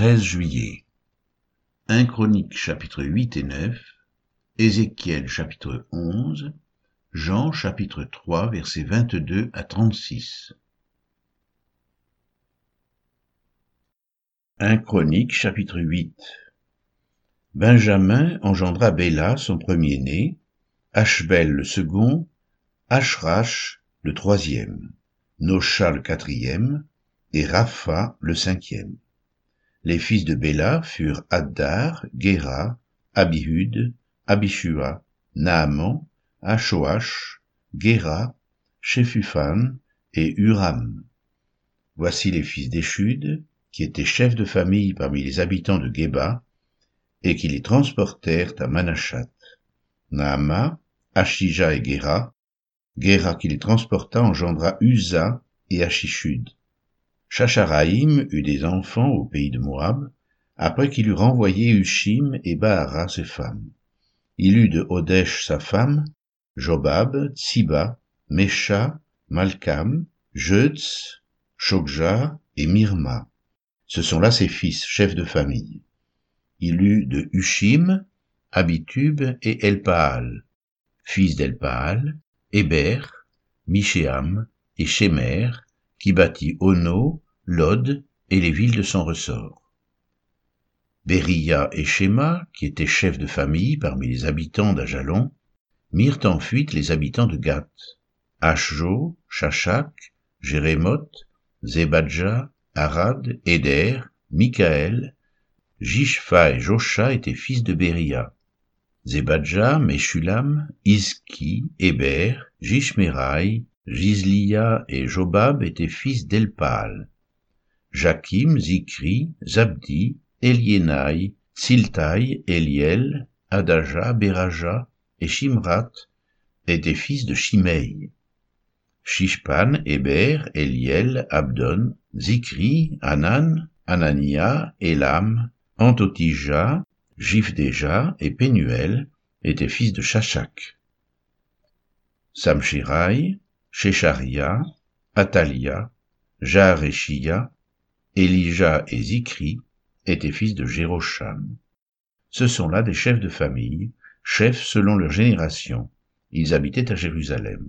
13 juillet. 1 Chronique chapitre 8 et 9, Ézéchiel chapitre 11, Jean chapitre 3 versets 22 à 36. 1 Chronique chapitre 8 Benjamin engendra Béla son premier-né, Ashbel le second, Ashrach le troisième, Nosha le quatrième, et Rapha le cinquième. Les fils de Béla furent Addar, Gera, Abihud, Abishua, Naaman, Ashoach, Gera, Shephufan et Uram. Voici les fils d'Échud, qui étaient chefs de famille parmi les habitants de Geba, et qui les transportèrent à Manachat. Naama, Ashija et Gera, Gera qui les transporta engendra Uza et Achishud. Chacharaïm eut des enfants au pays de Moab, après qu'il eut renvoyé Ushim et Bahara ses femmes. Il eut de Hodesh sa femme, Jobab, Tsiba, Mesha, Malkam, Jeutz, Shokja et Mirma. Ce sont là ses fils, chefs de famille. Il eut de Ushim, Abitub et Elpaal, fils d'Elpaal, Héber, Michéam et Shemer, qui bâtit Ono, Lod et les villes de son ressort. Beria et Shema, qui étaient chefs de famille parmi les habitants d'Ajalon, mirent en fuite les habitants de Gath. Ashjo, Shachak, Jérémoth, Zebadja, Arad, Eder, Michael, Jishfa et Josha étaient fils de Beria. Zebadja, Meshulam, Iski, Héber, Jishmerai, Gislia et Jobab étaient fils d'Elpal. Jakim, Zikri, Zabdi, Elienai, Siltai, Eliel, Adaja, Beraja et Shimrat étaient fils de Shimei. Shishpan, Héber, Eliel, Abdon, Zikri, Anan, Anania, Elam, Antotija, Jifdeja et Penuel étaient fils de Shachak. Samshirai, Shecharia, Atalia, Jaareshia, Elijah et Zikri étaient fils de Jérosham. Ce sont là des chefs de famille, chefs selon leur génération. Ils habitaient à Jérusalem.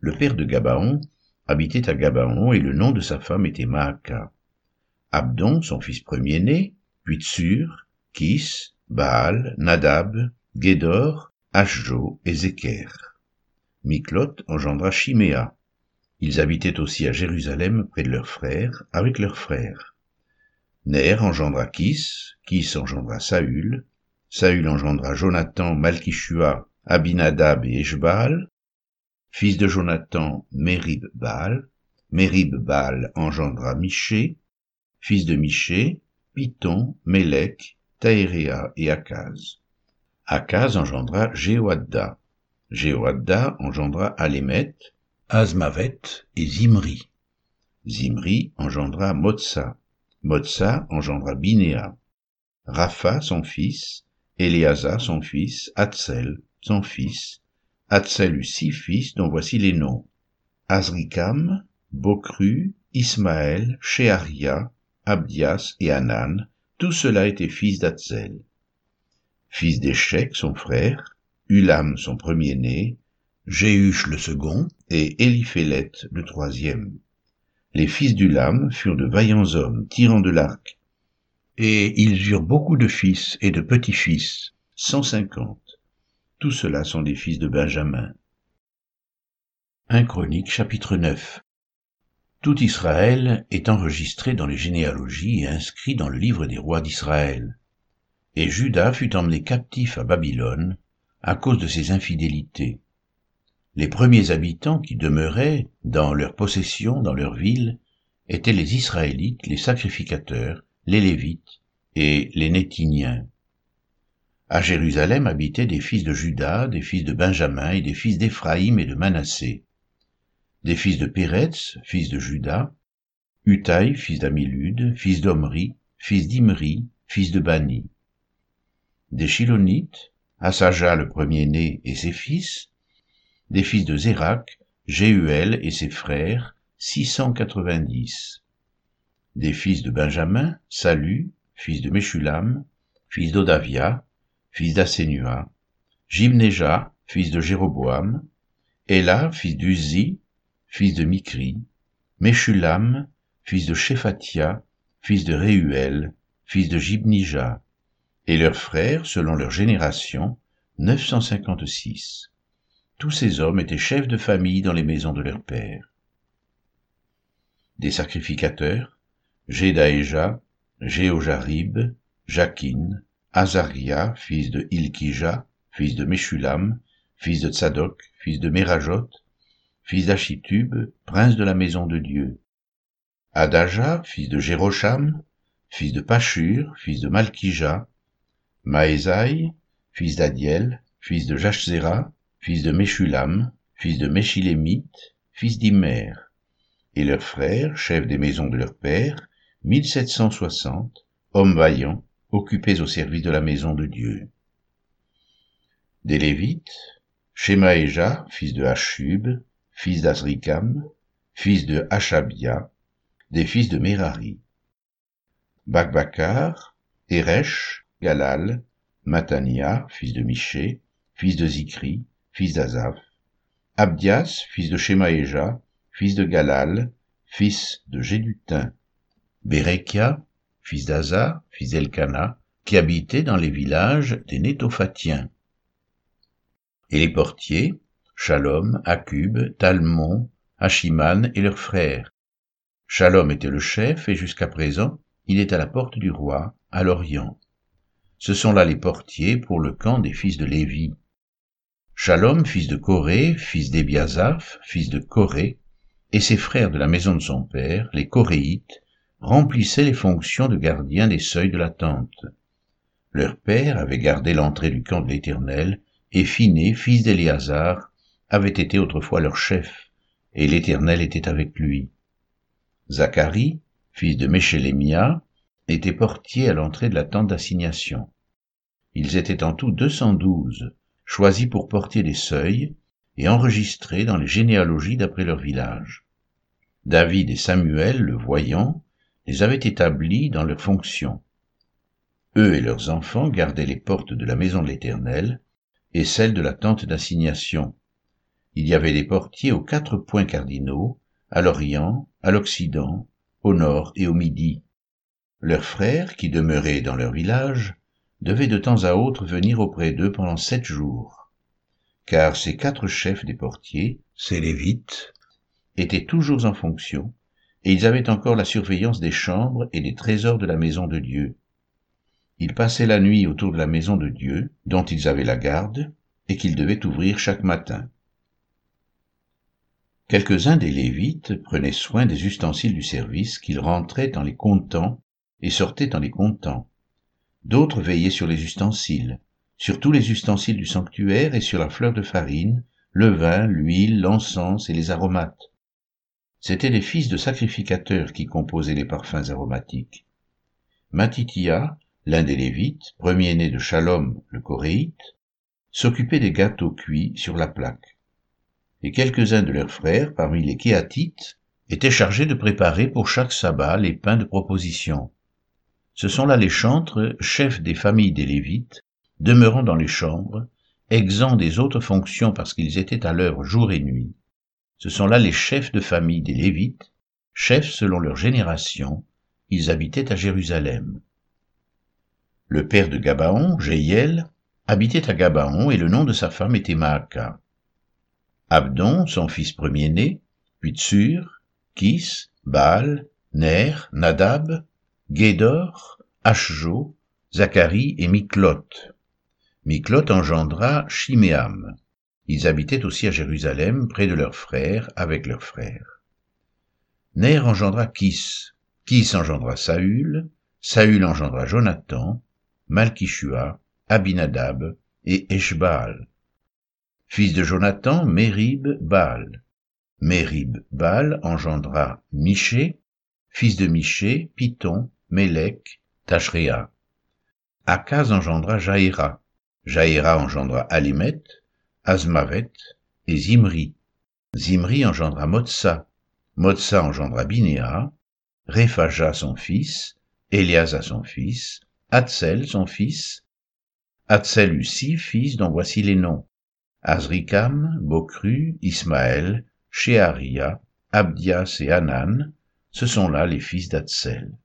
Le père de Gabaon habitait à Gabaon et le nom de sa femme était Maaka. Abdon, son fils premier-né, puis Tsur, Kis, Baal, Nadab, Gédor, Ashjo et Zeker. Miklot engendra Chiméa. Ils habitaient aussi à Jérusalem près de leurs frères, avec leurs frères. Ner engendra Kis, Kis engendra Saül, Saül engendra Jonathan, Malkishua, Abinadab et Eshbaal, fils de Jonathan, Merib Baal, Merib Baal engendra Miché, fils de Miché, Piton, Mélec, Taéréa et Akaz. Akaz engendra Jéhoadda. Jéhoadda engendra Alémet, Azmavet et Zimri. Zimri engendra Motsa. Motsa engendra Binéa. Rapha son fils, Éléasa son fils, Hatzel son fils. Hatzel eut six fils dont voici les noms. Azrikam, Bokru, Ismaël, Sheharia, Abdias et Anan, tout cela était fils d'Hatzel. Fils d'Échec son frère, Ulam son premier-né, Jéhush le second et Éliphélet le troisième. Les fils d'Ulam furent de vaillants hommes tirant de l'arc, et ils eurent beaucoup de fils et de petits-fils, cent cinquante. Tout cela sont des fils de Benjamin. 1 Chronique chapitre 9 Tout Israël est enregistré dans les généalogies et inscrit dans le livre des rois d'Israël. Et Judas fut emmené captif à Babylone, à cause de ses infidélités. Les premiers habitants qui demeuraient dans leur possession, dans leur ville, étaient les Israélites, les sacrificateurs, les Lévites et les Nétiniens. À Jérusalem habitaient des fils de Judas, des fils de Benjamin et des fils d'Éphraïm et de Manassé, des fils de Péretz, fils de Judas, Utaï, fils d'Amilud, fils d'Omri, fils d'Imri, fils de Bani, des Chilonites, Assaja le premier-né et ses fils, des fils de Zérak, Jéhuel et ses frères, 690. des fils de Benjamin, Salut, fils de Meshulam, fils d'Odavia, fils d'Assénua, Jimnéja, fils de Jéroboam, Ela, fils d'Uzi, fils de Mikri, Meshulam, fils de Shephatia, fils de Réuel, fils de Jibnija, et leurs frères, selon leur génération, 956. Tous ces hommes étaient chefs de famille dans les maisons de leur père. Des sacrificateurs, Jédaéja, Jéojarib, Jakin, Azaria, fils de Ilkija, fils de Meshulam, fils de Tzadok, fils de Merajot, fils d'Achitub, prince de la maison de Dieu. Adaja, fils de Jérocham, fils de Pachur, fils de Malkija, Maésaï, fils d'Adiel, fils de Jachzera, fils de Meshulam, fils de Meshilémite, fils d'Imer, et leurs frères, chefs des maisons de leur père, 1760, hommes vaillants, occupés au service de la maison de Dieu. Des Lévites, Shemaéja, fils de Hachub, fils d'Azrikam, fils de Hachabia, des fils de Merari. Bakbakar, Eresh, Galal, Matania, fils de Miché, fils de Zikri, fils d'Azaph, Abdias, fils de Shemaéja, fils de Galal, fils de Gédutin, Bérekia, fils d'Aza, fils d'Elkana, qui habitait dans les villages des Nétophatiens. Et les portiers, Shalom, Akub, Talmon, Achiman et leurs frères. Shalom était le chef et jusqu'à présent, il est à la porte du roi, à l'Orient. Ce sont là les portiers pour le camp des fils de Lévi. Shalom, fils de Corée, fils d'Ebiazaph, fils de Corée, et ses frères de la maison de son père, les Coréites, remplissaient les fonctions de gardiens des seuils de la tente. Leur père avait gardé l'entrée du camp de l'Éternel, et Phiné, fils d'Éléazar, avait été autrefois leur chef, et l'Éternel était avec lui. Zacharie, fils de Méchélémia, était portier à l'entrée de la tente d'assignation. Ils étaient en tout deux cent douze, choisis pour porter les seuils, et enregistrés dans les généalogies d'après leur village. David et Samuel, le voyant, les avaient établis dans leurs fonctions. Eux et leurs enfants gardaient les portes de la maison de l'Éternel et celles de la tente d'assignation. Il y avait des portiers aux quatre points cardinaux, à l'Orient, à l'Occident, au Nord et au Midi. Leurs frères, qui demeuraient dans leur village, devaient de temps à autre venir auprès d'eux pendant sept jours. Car ces quatre chefs des portiers, ces Lévites, étaient toujours en fonction, et ils avaient encore la surveillance des chambres et des trésors de la maison de Dieu. Ils passaient la nuit autour de la maison de Dieu, dont ils avaient la garde, et qu'ils devaient ouvrir chaque matin. Quelques-uns des Lévites prenaient soin des ustensiles du service qu'ils rentraient en les comptant et sortaient en les comptant. D'autres veillaient sur les ustensiles, sur tous les ustensiles du sanctuaire et sur la fleur de farine, le vin, l'huile, l'encens et les aromates. C'étaient les fils de sacrificateurs qui composaient les parfums aromatiques. Matitia, l'un des Lévites, premier-né de Shalom le Coréite, s'occupait des gâteaux cuits sur la plaque. Et quelques-uns de leurs frères, parmi les Kéatites, étaient chargés de préparer pour chaque sabbat les pains de proposition. Ce sont là les chantres, chefs des familles des Lévites, demeurant dans les chambres, exempts des autres fonctions parce qu'ils étaient à l'heure jour et nuit. Ce sont là les chefs de famille des Lévites, chefs selon leur génération, ils habitaient à Jérusalem. Le père de Gabaon, Jéiel, habitait à Gabaon et le nom de sa femme était Maaka. Abdon, son fils premier-né, puis Tsur, Kis, Baal, Ner, Nadab, Gédor, Ashjo, Zacharie et Miklot. Miklot engendra Chiméam. Ils habitaient aussi à Jérusalem, près de leurs frères, avec leurs frères. Ner engendra Kis, Kis engendra Saül, Saül engendra Jonathan, Malkishua, Abinadab et Eshbaal. Fils de Jonathan, Mérib, Baal. Mérib, Baal engendra Miché, fils de Miché, Python, Mélec, Tachréa. Akaz engendra Jaïra. Jaïra engendra Alimet, Azmavet et Zimri. Zimri engendra Motsa. Motsa engendra Binéa. Réphaja son fils, Éliasa son fils, Atsel son fils. Atsel eut six fils dont voici les noms. Azrikam, Bokru, Ismaël, Sheharia, Abdias et Hanan, ce sont là les fils d'Atsel.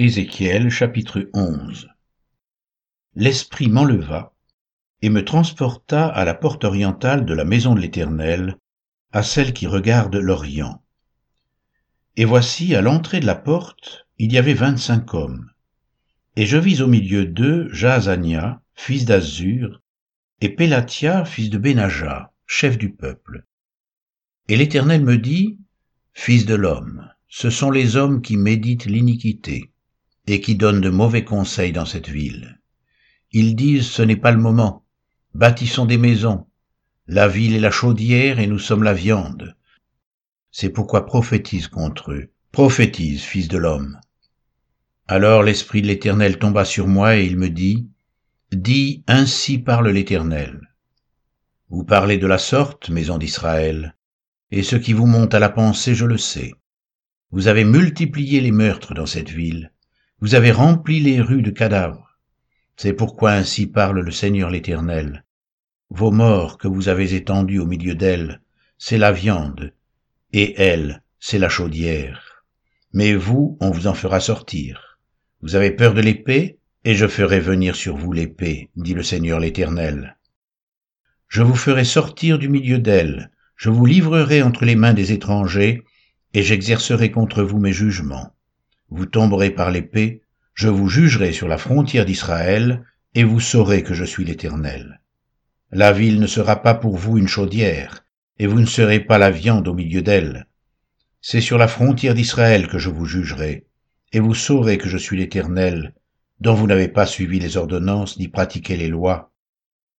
Ézéchiel chapitre 11 L'Esprit m'enleva et me transporta à la porte orientale de la maison de l'Éternel, à celle qui regarde l'Orient. Et voici, à l'entrée de la porte, il y avait vingt-cinq hommes. Et je vis au milieu d'eux Jaazania, fils d'Azur, et Pélatia, fils de Benaja, chef du peuple. Et l'Éternel me dit, Fils de l'homme, ce sont les hommes qui méditent l'iniquité et qui donnent de mauvais conseils dans cette ville. Ils disent ce n'est pas le moment, bâtissons des maisons, la ville est la chaudière et nous sommes la viande. C'est pourquoi prophétise contre eux, prophétise, fils de l'homme. Alors l'Esprit de l'Éternel tomba sur moi et il me dit, Dis, ainsi parle l'Éternel. Vous parlez de la sorte, maison d'Israël, et ce qui vous monte à la pensée, je le sais. Vous avez multiplié les meurtres dans cette ville, vous avez rempli les rues de cadavres. C'est pourquoi ainsi parle le Seigneur l'Éternel. Vos morts que vous avez étendus au milieu d'elles, c'est la viande, et elle, c'est la chaudière. Mais vous, on vous en fera sortir. Vous avez peur de l'épée, et je ferai venir sur vous l'épée, dit le Seigneur l'Éternel. Je vous ferai sortir du milieu d'elle, je vous livrerai entre les mains des étrangers, et j'exercerai contre vous mes jugements vous tomberez par l'épée, je vous jugerai sur la frontière d'Israël, et vous saurez que je suis l'Éternel. La ville ne sera pas pour vous une chaudière, et vous ne serez pas la viande au milieu d'elle. C'est sur la frontière d'Israël que je vous jugerai, et vous saurez que je suis l'Éternel, dont vous n'avez pas suivi les ordonnances ni pratiqué les lois,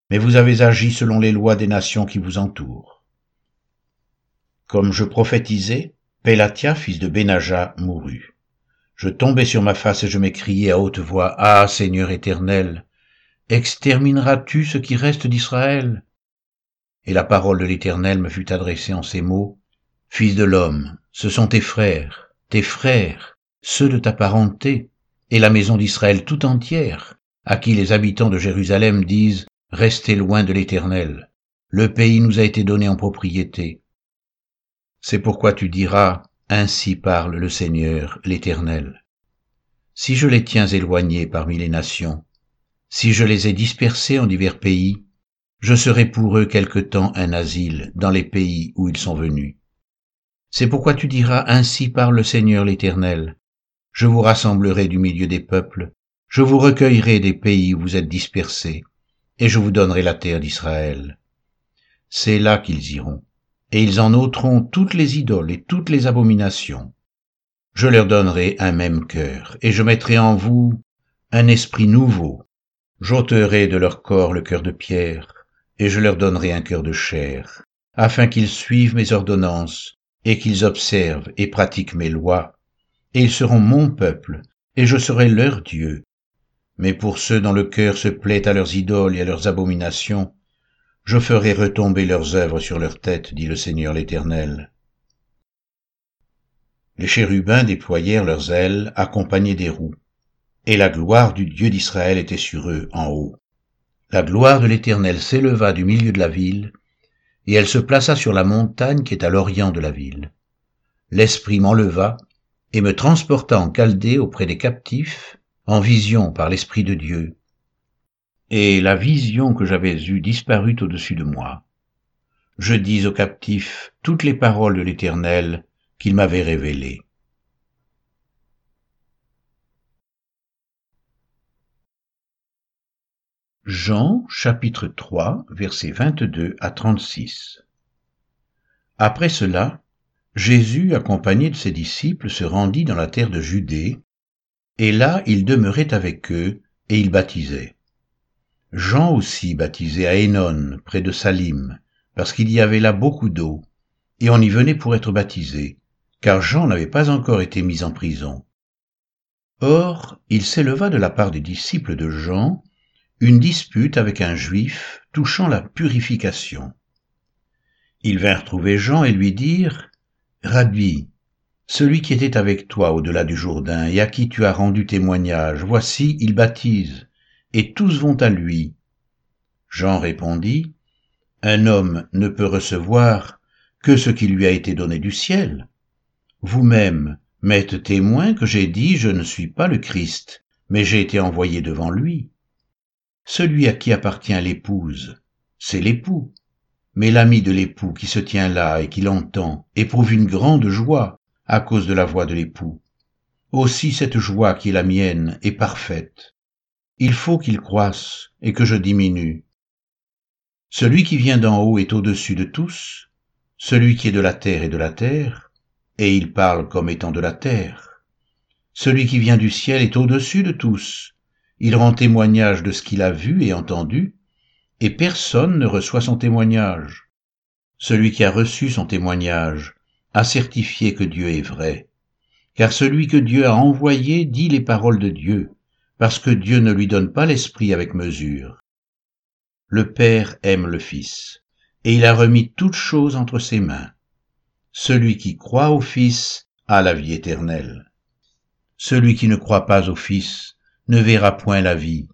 mais vous avez agi selon les lois des nations qui vous entourent. Comme je prophétisais, Pélatia, fils de Benaja, mourut. Je tombai sur ma face et je m'écriai à haute voix, Ah Seigneur éternel, extermineras-tu ce qui reste d'Israël? Et la parole de l'Éternel me fut adressée en ces mots, Fils de l'homme, ce sont tes frères, tes frères, ceux de ta parenté, et la maison d'Israël tout entière, à qui les habitants de Jérusalem disent, Restez loin de l'Éternel, le pays nous a été donné en propriété. C'est pourquoi tu diras, ainsi parle le Seigneur l'Éternel. Si je les tiens éloignés parmi les nations, si je les ai dispersés en divers pays, je serai pour eux quelque temps un asile dans les pays où ils sont venus. C'est pourquoi tu diras Ainsi parle le Seigneur l'Éternel. Je vous rassemblerai du milieu des peuples, je vous recueillerai des pays où vous êtes dispersés, et je vous donnerai la terre d'Israël. C'est là qu'ils iront et ils en ôteront toutes les idoles et toutes les abominations. Je leur donnerai un même cœur, et je mettrai en vous un esprit nouveau. J'ôterai de leur corps le cœur de pierre, et je leur donnerai un cœur de chair, afin qu'ils suivent mes ordonnances, et qu'ils observent et pratiquent mes lois, et ils seront mon peuple, et je serai leur Dieu. Mais pour ceux dont le cœur se plaît à leurs idoles et à leurs abominations, je ferai retomber leurs œuvres sur leurs têtes, dit le Seigneur l'Éternel. Les chérubins déployèrent leurs ailes, accompagnés des roues, et la gloire du Dieu d'Israël était sur eux en haut. La gloire de l'Éternel s'éleva du milieu de la ville, et elle se plaça sur la montagne qui est à l'orient de la ville. L'Esprit m'enleva et me transporta en Chaldée auprès des captifs, en vision par l'Esprit de Dieu, et la vision que j'avais eue disparut au-dessus de moi. Je dis aux captifs toutes les paroles de l'Éternel qu'il m'avait révélées. Jean chapitre 3 versets 22 à 36 Après cela, Jésus, accompagné de ses disciples, se rendit dans la terre de Judée, et là il demeurait avec eux, et il baptisait. Jean aussi baptisait à Hénon, près de Salim, parce qu'il y avait là beaucoup d'eau, et on y venait pour être baptisé, car Jean n'avait pas encore été mis en prison. Or, il s'éleva de la part des disciples de Jean une dispute avec un juif touchant la purification. Ils vinrent trouver Jean et lui dirent, Rabbi, celui qui était avec toi au-delà du Jourdain et à qui tu as rendu témoignage, voici, il baptise, et tous vont à lui. Jean répondit, Un homme ne peut recevoir que ce qui lui a été donné du ciel. Vous-même m'êtes témoin que j'ai dit, Je ne suis pas le Christ, mais j'ai été envoyé devant lui. Celui à qui appartient l'épouse, c'est l'époux. Mais l'ami de l'époux qui se tient là et qui l'entend éprouve une grande joie à cause de la voix de l'époux. Aussi cette joie qui est la mienne est parfaite. Il faut qu'il croisse et que je diminue. Celui qui vient d'en haut est au-dessus de tous, celui qui est de la terre est de la terre, et il parle comme étant de la terre. Celui qui vient du ciel est au-dessus de tous, il rend témoignage de ce qu'il a vu et entendu, et personne ne reçoit son témoignage. Celui qui a reçu son témoignage a certifié que Dieu est vrai, car celui que Dieu a envoyé dit les paroles de Dieu, parce que Dieu ne lui donne pas l'Esprit avec mesure. Le Père aime le Fils, et il a remis toutes choses entre ses mains. Celui qui croit au Fils a la vie éternelle. Celui qui ne croit pas au Fils ne verra point la vie,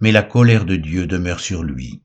mais la colère de Dieu demeure sur lui.